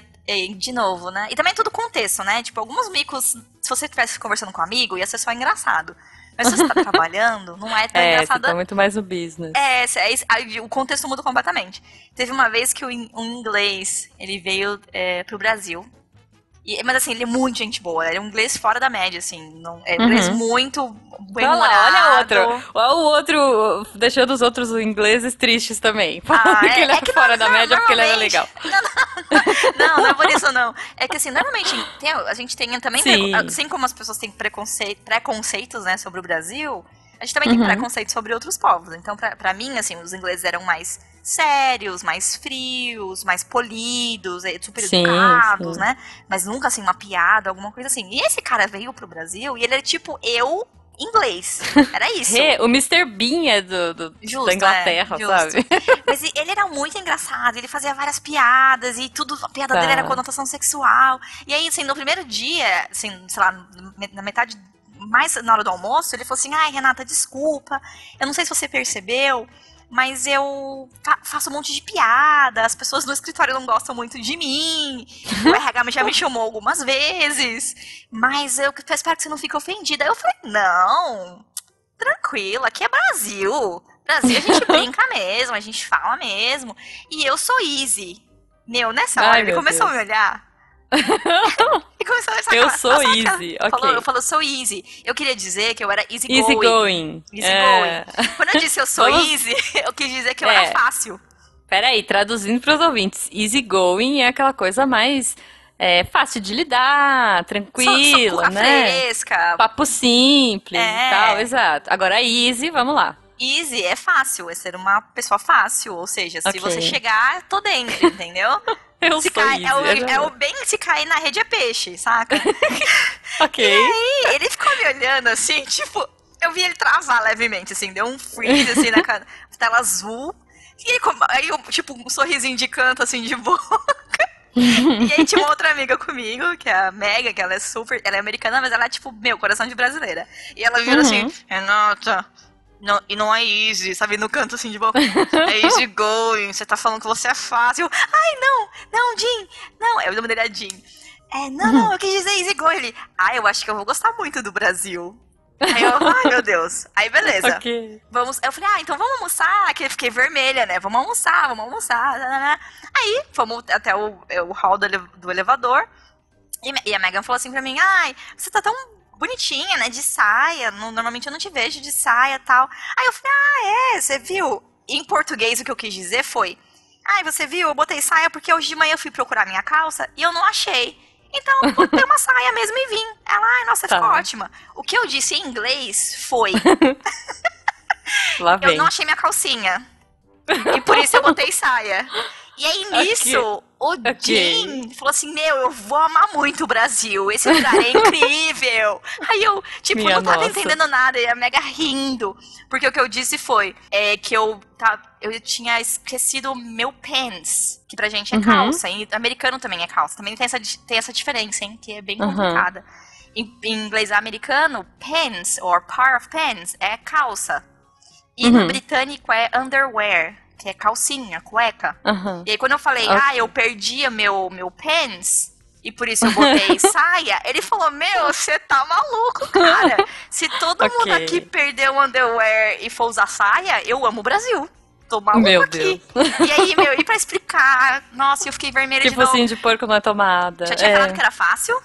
de novo, né? E também é tudo contexto, né? Tipo, alguns micos, se você estivesse conversando com um amigo, ia ser só engraçado. Mas se você tá trabalhando, não é tão É, você engraçado. tá muito mais no business. É, é aí o contexto muda completamente. Teve uma vez que o um inglês, ele veio é, pro Brasil. E, mas assim, ele é muito gente boa. Ele é um inglês fora da média, assim. Não, é um inglês Uhum. muito bem Olha lá, olha outro. Olha o outro deixando os outros ingleses tristes também. Falando Ah, que ele é, que fora não- da não, média porque ele era legal. Não, não é por isso, não. É que assim, normalmente tem- a gente tem também, Sim. assim como as pessoas têm preconce- preconceitos, né, sobre o Brasil, a gente também tem Uhum. preconceito sobre outros povos. Então, pra, pra mim, assim, os ingleses eram mais sérios, mais frios, mais polidos, eh, super Sim, educados, sim. né? Mas nunca, assim, uma piada, alguma coisa assim. E esse cara veio pro Brasil e ele é tipo eu, inglês. Era isso. O Mr. Bean é do, do- Justo, da Inglaterra, é, sabe? Mas ele era muito engraçado, ele fazia várias piadas e tudo, a piada Tá. dele era conotação sexual. E aí, assim, no primeiro dia, assim, sei lá, na metade, mais na hora do almoço, ele falou assim: ai, Renata, desculpa, eu não sei se você percebeu. Mas eu fa- faço um monte de piada, as pessoas no escritório não gostam muito de mim. O RH já me chamou algumas vezes. Mas eu espero que você não fique ofendida. Aí eu falei, não, tranquilo, aqui é Brasil. Brasil a gente brinca mesmo, a gente fala mesmo. E eu sou easy. Meu, nessa Ai, hora ele meu começou Deus. a me olhar. e começou a Eu sacar- sou easy, ok. Falou, eu falo, sou easy. Eu queria dizer que eu era easy, Easy going. going. Easy É. going. Quando eu disse eu sou Vamos- easy, eu quis dizer que eu É. era fácil. Peraí, traduzindo para os ouvintes. Easy going é aquela coisa mais é, fácil de lidar, tranquila, porra né? fresca. Papo simples É. e tal, exato. Agora, easy, vamos lá. Easy é fácil, é ser uma pessoa fácil. Ou seja, se Ok. você chegar, tô dentro, entendeu? Eu Se cai, easy. é, o, é vou. o bem se cair na rede é peixe, saca? Ok. E ele ficou me olhando assim, tipo, eu vi ele travar levemente, assim, deu um freeze assim na cara, tela azul. E ele, aí, tipo, um sorrisinho de canto, assim, de boca. e aí tinha uma outra amiga comigo, que é a Mega, que ela é super. Ela é americana, mas ela é, tipo, meu, coração de brasileira. E ela virou Uhum. assim, Renata. Não, e não é easy, sabe? No canto assim de boca. É easy going, você tá falando que você é fácil. Ai, não, não, Jim, não. Eu nome dele é Jim. É, não, não, eu quis dizer easy going. Ele, ah, eu acho que eu vou gostar muito do Brasil. Aí eu, ai meu Deus. Aí beleza. Ok. Vamos, eu falei, ah, então vamos almoçar, que eu fiquei vermelha, né? Vamos almoçar, vamos almoçar. nananã. Aí fomos até o, o hall do, ele- do elevador. E, e a Megan falou assim pra mim, ai, você tá tão bonitinha, né? De saia. no- normalmente eu não te vejo de saia e tal. Aí eu falei, ah, é, você viu? Em português o que eu quis dizer foi, ai, você viu? Eu botei saia porque hoje de manhã eu fui procurar minha calça e eu não achei. Então, eu botei uma saia mesmo e vim. Ela, ai, nossa, Tá. ficou ótima. O que eu disse em inglês foi, eu não achei minha calcinha. E por isso eu botei saia. E aí, nisso, o. Jim falou assim: Meu, eu vou amar muito o Brasil. Esse lugar é incrível. aí eu, tipo, Minha não tava nossa. entendendo nada. E a Mega rindo. Porque o que eu disse foi é, que eu, tá, eu tinha esquecido meu pants, que pra gente é Uhum. calça. E americano também é calça. Também tem essa, tem essa diferença, hein? Que é bem Uhum. complicada. Em, em inglês americano, pants, or par of pants, é calça. E no Uhum. britânico é underwear, que é calcinha, cueca. Aham. E aí quando eu falei, Ok. ah, eu perdi meu, meu pants, e por isso eu botei saia, ele falou, meu, você tá maluco, cara. Se todo mundo Ok. aqui perder o underwear e for usar saia, eu amo o Brasil. Tô maluco Meu aqui. E aí, meu, e pra explicar, nossa, eu fiquei vermelha Tipo de novo. assim, de porco não é tomada. Já tinha é. falado que era fácil.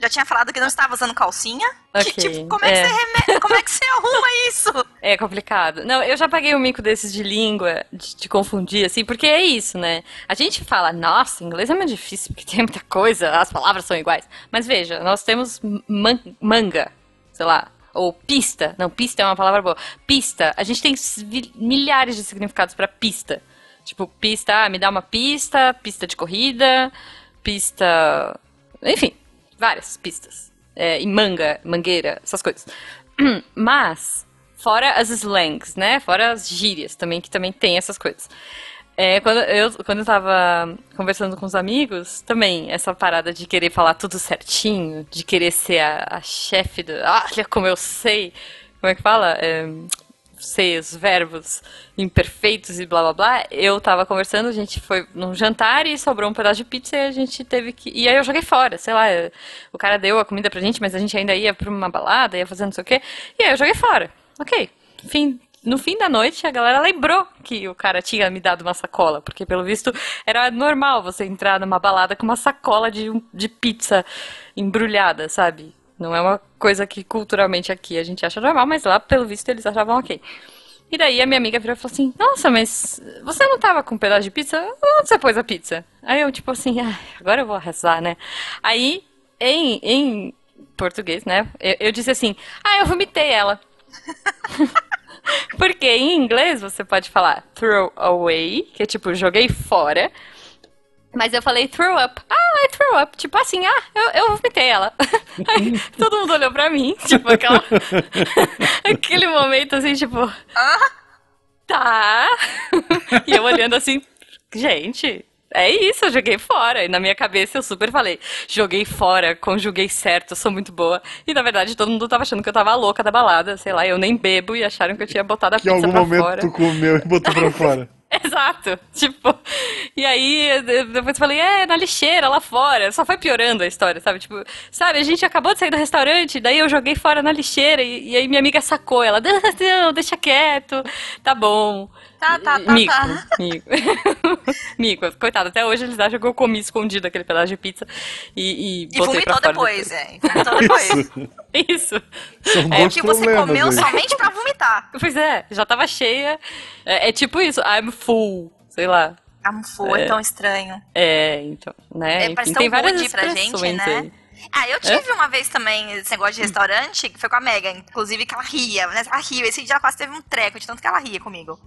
Já tinha falado que não estava usando calcinha. Ok, Que, tipo, como é, que é. você reme... como é que você arruma isso? É complicado. Não, eu já paguei um mico desses de língua, de, de confundir, assim, porque é isso, né? A gente fala, nossa, inglês é muito difícil, porque tem muita coisa, as palavras são iguais. Mas veja, nós temos man- manga, sei lá, ou pista. Não, pista é uma palavra boa. Pista, a gente tem milhares de significados pra pista. Tipo, pista, ah, me dá uma pista, pista de corrida, pista. Enfim, várias pistas. É, e manga, mangueira, essas coisas. Mas, fora as slangs, né? Fora as gírias também, que também tem essas coisas. É, quando, eu, quando eu tava conversando com os amigos, também, essa parada de querer falar tudo certinho, de querer ser a, a chefe do. Olha como eu sei. Como é que fala? É, sei os verbos imperfeitos e blá blá blá. Eu tava conversando, a gente foi num jantar e sobrou um pedaço de pizza e a gente teve que. E aí eu joguei fora, sei lá. O cara deu a comida pra gente, mas a gente ainda ia pra uma balada, ia fazer não sei o quê. E aí eu joguei fora. Ok. Fim, no fim da noite a galera lembrou que o cara tinha me dado uma sacola, porque pelo visto era normal você entrar numa balada com uma sacola de, de pizza embrulhada, sabe? Não é uma coisa que culturalmente aqui a gente acha normal, mas lá pelo visto eles achavam ok. E daí a minha amiga virou e falou assim: Nossa, mas você não tava com um pedaço de pizza? Onde você pôs a pizza? Aí eu, tipo assim, ah, agora eu vou rezar, né? Aí, em, em português, né? Eu, eu disse assim: Ah, eu vomitei ela. Porque em inglês você pode falar throw away, que é tipo, joguei fora. Mas eu falei throw up. Ah, I throw up. Tipo assim, ah, eu, eu vomitei ela. Aí todo mundo olhou pra mim, tipo, aquela... aquele momento assim, tipo. Ah, Tá. e eu olhando assim, gente, é isso, eu joguei fora. E na minha cabeça eu super falei, joguei fora, conjuguei certo, sou muito boa. E na verdade todo mundo tava achando que eu tava louca da balada, sei lá, eu nem bebo e acharam que eu tinha botado a Que em pizza algum pra momento fora. tu comeu e botou pra fora. Exato, tipo, e aí depois eu falei, é, na lixeira, lá fora, só foi piorando a história, sabe, tipo, sabe, a gente acabou de sair do restaurante, daí eu joguei fora na lixeira, e, e aí minha amiga sacou, ela, não, deixa quieto, tá bom. Tá, tá, tá, mico, tá. mico, mico, coitado, até hoje eles acham que eu comi escondido aquele pedaço de pizza e, e E botei pra vomitou fora depois, é. E vomitou depois. Isso. São É, que você problemas comeu aí. somente pra vomitar. Pois é, já tava cheia, é, é tipo isso, I'm full, sei lá. Amor, é tão estranho. É, então, né? É, parece Enfim, tão tem várias pra gente, né? aí. Ah, eu tive uma vez também esse negócio de restaurante, que foi com a Mega, inclusive que ela ria, né? Ela riu, esse dia ela quase teve um treco, de tanto que ela ria comigo.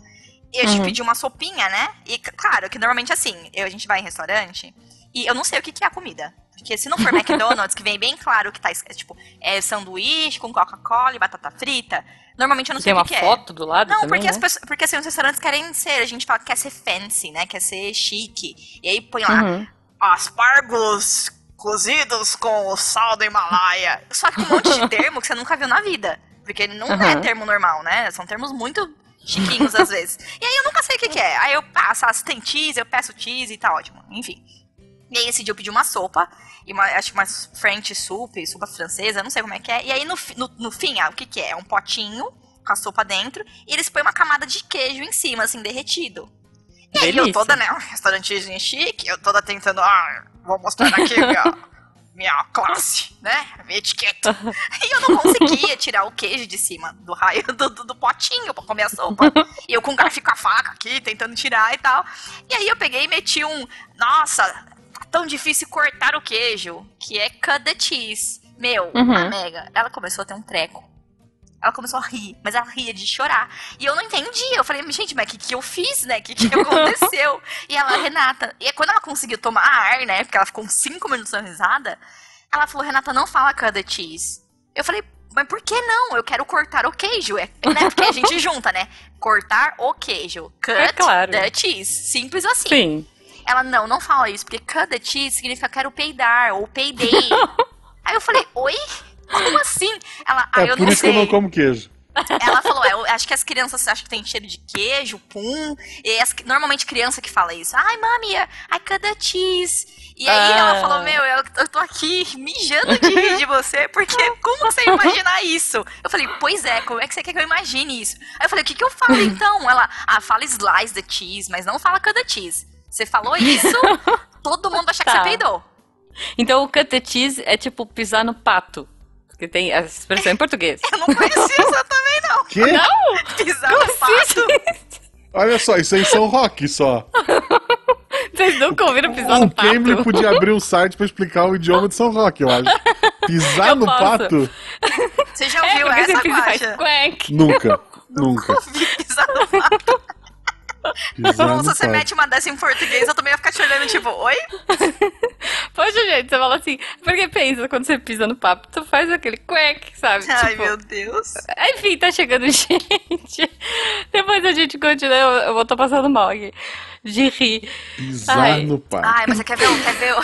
E a gente Uhum. pediu uma sopinha, né? E claro, que normalmente assim, eu, a gente vai em restaurante e eu não sei o que, que é a comida. Porque se não for McDonald's, que vem bem claro que tá, é, tipo, é sanduíche com Coca-Cola e batata frita, normalmente eu não sei Tem o uma que, que é. foto do lado Não, também, porque, né? as pessoas, porque assim, os restaurantes querem ser, a gente fala que quer ser fancy, né? Quer ser chique. E aí põe lá, Uhum. aspargos cozidos com o sal do Himalaia. Só que um monte de termo que você nunca viu na vida. Porque não é Uhum. termo normal, né? São termos muito chiquinhos às vezes. E aí eu nunca sei o que, que é. Aí eu passo, ah, se tem cheese, eu peço cheese e tá ótimo. Enfim. E aí esse dia eu pedi uma sopa, e uma, acho que uma French soup, sopa francesa, não sei como é que é. E aí no, no, no fim, ah, o que que é? É um potinho com a sopa dentro, e eles põem uma camada de queijo em cima, assim, derretido. E aí eu Delícia. toda, né, um restaurantezinho chique, eu toda tentando, ah, vou mostrar aqui minha, minha classe, né, minha etiqueta. E eu não conseguia tirar o queijo de cima do raio do, do, do potinho pra comer a sopa. E eu com o garfo e com a faca aqui, tentando tirar e tal. E aí eu peguei e meti um, nossa, tá tão difícil cortar o queijo, que é cut the cheese. Meu, Uhum. a Mega, ela começou a ter um treco. Ela começou a rir, mas ela ria de chorar. E eu não entendi. Eu falei, gente, mas o que, que eu fiz, né? O que, que aconteceu? e ela, Renata. E quando ela conseguiu tomar ar, né? Porque ela ficou uns 5 minutos dando risada. Ela falou, Renata, não fala cut the cheese. Eu falei, mas por que não? Eu quero cortar o queijo. É, né? Porque a gente junta, né? Cortar o queijo. Cut É claro. the cheese. Simples assim. Sim. Ela, não, não fala isso, porque cut the cheese significa quero peidar, ou peidei. Aí eu falei, oi? Como assim? Ela, ah, É eu por não isso sei. que eu não como queijo. Ela falou, é, eu acho que as crianças acham que tem cheiro de queijo, pum. E as- normalmente criança que fala isso. Ai, mami, I cut the cheese. E aí Ah. ela falou, meu, eu, eu tô aqui mijando de rir de você, porque como você ia imaginar isso? Eu falei, pois é, como é que você quer que eu imagine isso? Aí eu falei, o que que eu falo então? Ela, ah, fala slice the cheese, mas não fala cut the cheese. Você falou isso, todo mundo acha que Tá. você peidou. Então o cut the cheese é tipo pisar no pato. Porque tem essa expressão em português. Eu não conhecia isso também, não. Quê? Pisar no pato. Olha só, isso é em São Roque só. Vocês nunca ouviram pisar O no pato? Cambly podia abrir um site pra explicar o idioma de São Roque, eu acho. Pisar Eu no posso. pato? Você já É, ouviu porque essa, Guaxa? quack. Nunca. Nunca. Ouvi pisar no pato. Se você mete uma dessa em português, eu também ia ficar te olhando, tipo, oi? Poxa, gente, você fala assim, porque pensa, quando você pisa no papo, tu faz aquele quack, sabe? Ai, tipo, meu Deus. Enfim, tá chegando gente. Depois a gente continua, eu, eu vou tô passando mal aqui. De rir. Pisar Ai. no pato. Ai, mas você quer ver o, quer ver o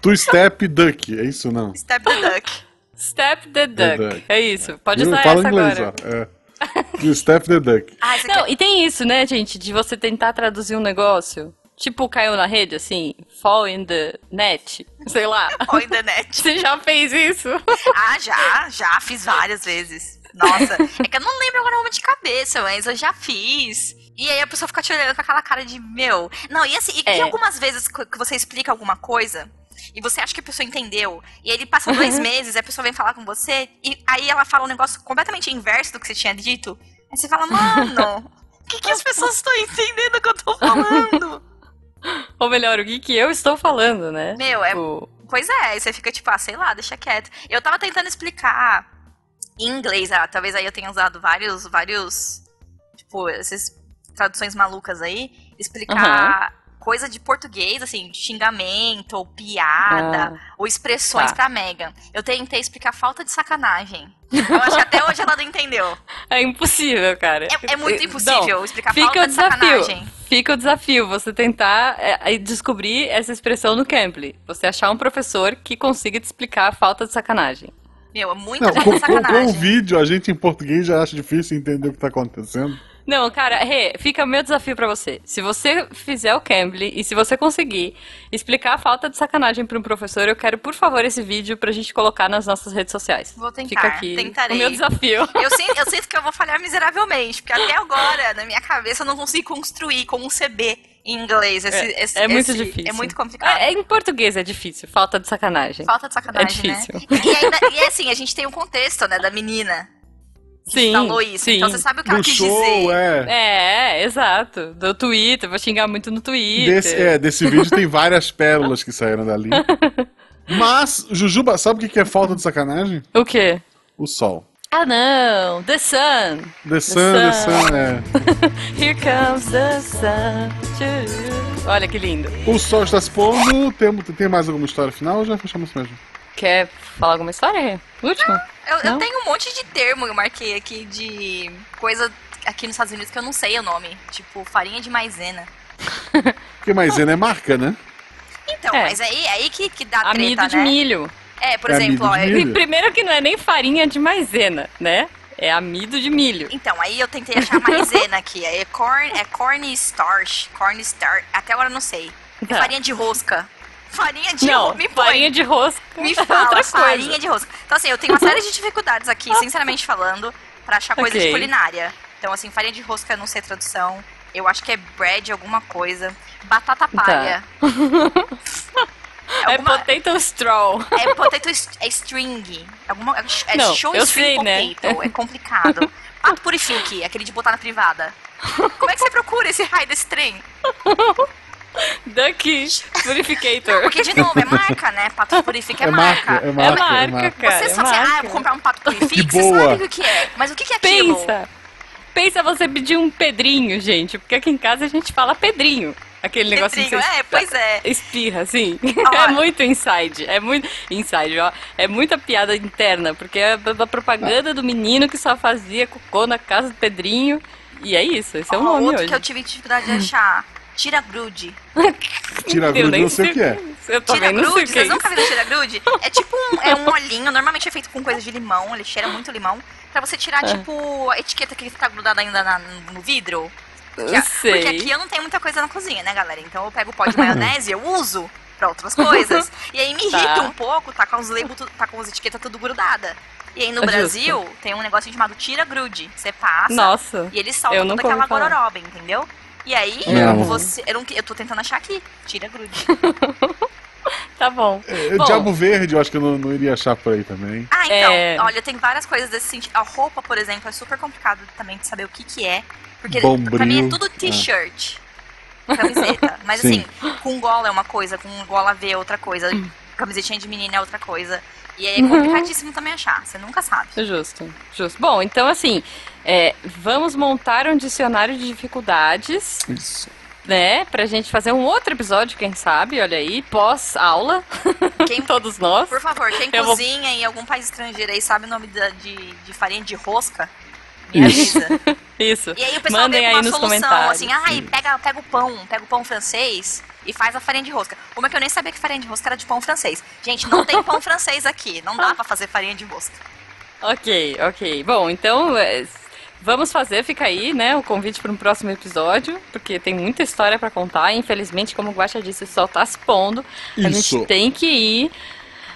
Two Step Duck, é isso não? Step the Duck? Step the duck. duck. É isso. Pode Eu usar falo essa inglês, agora. ó. É. Two Step the Duck. Você Não, quer... e tem isso, né, gente, de você tentar traduzir um negócio. Tipo, caiu na rede, assim, fall in the net, sei lá. All in the net. Você já fez isso? Ah, já, já, fiz várias vezes. Nossa, é que eu não lembro agora uma de cabeça, mas eu já fiz. E aí a pessoa fica te olhando com aquela cara de meu. Não, e assim, e que É. algumas vezes que você explica alguma coisa e você acha que a pessoa entendeu, e aí ele passa dois meses, a pessoa vem falar com você, e aí ela fala um negócio completamente inverso do que você tinha dito. Aí você fala, mano, o que, que as pessoas estão entendendo que eu tô falando? Ou melhor, o que, que eu estou falando, né? Meu, é Tipo, Pois é, aí você fica tipo, ah, sei lá, deixa quieto. Eu tava tentando explicar em inglês, ah, talvez aí eu tenha usado vários, vários, tipo, essas traduções malucas aí, explicar coisa de português, assim, xingamento, ou piada, Ah. ou expressões Tá. pra Megan. Eu tentei explicar falta de sacanagem. Eu acho que até hoje ela não entendeu. é impossível, cara. É, é muito Não, impossível explicar Fica falta o de desafio. sacanagem. Fica o desafio você tentar é, descobrir essa expressão no Cambly. Você achar um professor que consiga te explicar a falta de sacanagem. Meu, é muita Não, falta com, de com- com sacanagem. o vídeo, a gente em português já acha difícil entender o que tá acontecendo. Não, cara, Rê, fica o meu desafio pra você. Se você fizer o Cambly e se você conseguir explicar a falta de sacanagem pra um professor, eu quero, por favor, esse vídeo pra gente colocar nas nossas redes sociais. Vou tentar, Fica aqui tentarei. o meu desafio. Eu sinto, eu sinto que eu vou falhar miseravelmente, porque até agora, na minha cabeça, eu não consigo construir com um CB em inglês. Esse, É, esse- é muito esse- difícil. É muito complicado. É, é, em português é difícil, falta de sacanagem. Falta de sacanagem, É difícil. né? E, ainda, e assim, a gente tem um contexto, né, da menina Sim, falou isso. sim. Então você sabe o que ela No quis show, dizer. é. É, exato. Do Twitter, vou xingar muito no Twitter. Desse, é, desse vídeo tem várias pérolas que saíram dali. Mas, Jujuba, sabe o que que é falta de sacanagem? O quê? O sol. Ah, não! The Sun! The sun, the sun. sun, é. Here comes the sun. Olha que lindo. O sol está se pondo. Tem, tem mais alguma história final ou já fechamos mesmo? Quer falar alguma história, Rê? Último? Eu, eu Não? tenho um monte de termo que eu marquei aqui de coisa aqui nos Estados Unidos que eu não sei o nome. Tipo, farinha de maisena. Porque maisena é marca, né? Então, É. mas aí, aí que, que dá Amido treta, de né? milho. É, por É exemplo, ó, eu- primeiro que não é nem farinha de maisena, né? É amido de milho. Então, aí eu tentei achar maisena aqui. É corn, é corn starch. Corn starch. Até agora eu não sei. É Tá. farinha de rosca. Farinha de Não. Me põe. farinha de rosca. Me é fala, outra farinha coisa. de rosca. Então, assim, eu tenho uma série de dificuldades aqui, sinceramente falando, pra achar coisa de Ok. culinária. Então, assim, farinha de rosca eu não sei tradução. Eu acho que é bread alguma coisa. Batata palha. É Alguma- potato straw. É potato st- é string. Alguma, é Não, show eu string sei, né? potato. É complicado. Pato purifique, aquele de botar na privada. Como é que você procura esse raio desse trem? Duck Purificator. Porque, de novo, é marca, né? Pato purifique é, É marca, é É marca. marca, marca. cara. Você é sabe assim, ah, eu marca. vou comprar um pato purifique, Que você boa. sabe o que é. Mas o que que é aquilo? Pensa. Pensa você pedir um pedrinho, gente. Porque aqui em casa a gente fala pedrinho. Aquele negócio Pedrinho, é, pois é. Espirra, assim. Olha. É muito inside. É muito. Inside, ó. É muita piada interna. Porque é da propaganda do menino que só fazia cocô na casa do Pedrinho. E é isso. Esse é o Ó, nome outro hoje. que eu tive dificuldade de achar. Tira grude. Tira grude, não sei o que é. Eu Tira grude, que é vocês isso. nunca viram tira grude? É tipo um, é um olhinho, normalmente é feito com coisa de limão, ele cheira muito limão. Pra você tirar, Ah. tipo, a etiqueta que fica grudada ainda na- no vidro. Porque, Eu sei. porque aqui eu não tenho muita coisa na cozinha, né, galera? Então eu pego o pó de maionese e eu uso pra outras coisas. E aí me irrita Tá. um pouco, tá com os labels, tá com as etiquetas tudo grudada. E aí no Justo. Brasil tem um negócio chamado tira grude. Você passa Nossa. e ele solta toda aquela falar. gororoba, entendeu? E aí, Não. você. Eu, não, eu tô tentando achar aqui. Tira grude. Tá bom. É, Bom. Diabo Verde, eu acho que eu não, não iria achar por aí também. Ah, então, É. olha, tem várias coisas desse sentido. A roupa, por exemplo, é super complicado também de saber o que que é. Porque Bombril. pra mim é tudo t-shirt. Camiseta. Mas Sim. assim, com gola é uma coisa, com gola V é outra coisa. Camisetinha de menina é outra coisa. E aí é complicadíssimo também achar. Você nunca sabe. Justo, justo. Bom, então assim, é, vamos montar um dicionário de dificuldades, Isso. né? Pra gente fazer um outro episódio, quem sabe, olha aí, pós-aula, Quem, todos nós. por favor, quem Eu vou- cozinha em algum país estrangeiro aí sabe o nome da- de, de farinha de rosca? Me Isso. avisa. Isso. E aí o pessoal Mandem vem com aí uma nos solução, comentários. assim, ai, pega, pega o pão, pega o pão francês e faz a farinha de rosca. Uma que eu nem sabia que farinha de rosca era de pão francês. Gente, não tem pão francês aqui, não dá pra fazer farinha de rosca. Ok, ok. Bom, então é, vamos fazer, fica aí, né, o convite para um próximo episódio, porque tem muita história pra contar. Infelizmente, como o Guaxa disse, o sol tá se pondo. A Isso. gente tem que ir.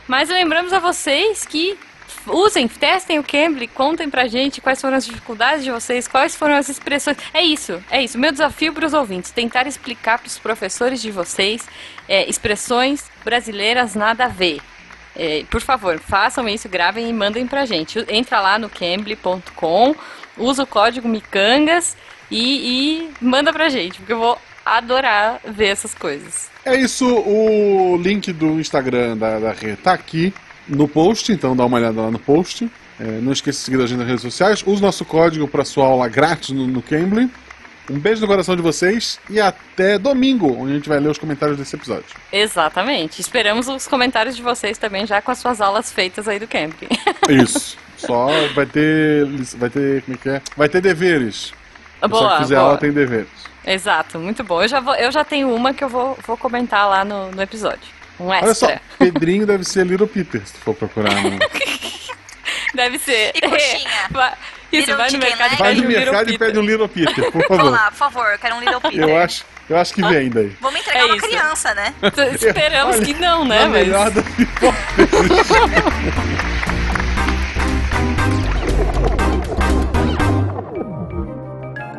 Mas lembramos a vocês que usem, testem o Cambly, contem pra gente quais foram as dificuldades de vocês, quais foram as expressões. É isso, é isso. Meu desafio para os ouvintes, tentar explicar para os professores de vocês é, expressões brasileiras nada a ver. É, por favor, façam isso, gravem e mandem pra gente. Entra lá no cambly.com, usa o código Micangas e, e manda pra gente, porque eu vou adorar ver essas coisas. É isso, o link do Instagram da, da Rê tá aqui no post, então dá uma olhada lá no post. É, não esqueça de seguir a gente nas redes sociais. Use nosso código para sua aula grátis no, no Cambly. Um beijo no coração de vocês e até domingo, onde a gente vai ler os comentários desse episódio. Exatamente. Esperamos os comentários de vocês também, já com as suas aulas feitas aí do Cambly. Isso. Só vai ter. Vai ter. Como é que é? Vai ter deveres. Boa, Se fizer boa. aula, tem deveres. Exato, muito bom. Eu já, vou, eu já tenho uma que eu vou, vou comentar lá no, no episódio. Um Olha só, extra. Pedrinho deve ser Little Peter, se tu for procurar. No... Deve ser. E coxinha? Vai- Isso, Little vai no mercado e leg? Vai pede no um Little mercado e Peter. pede um Little Peter, por Vou favor. lá, por favor, eu quero um Little Peter. Eu acho, eu acho que vem daí. Vamos entregar É uma isso. criança, né? Esperamos Olha, que não, né? Mas... melhor da pipoca.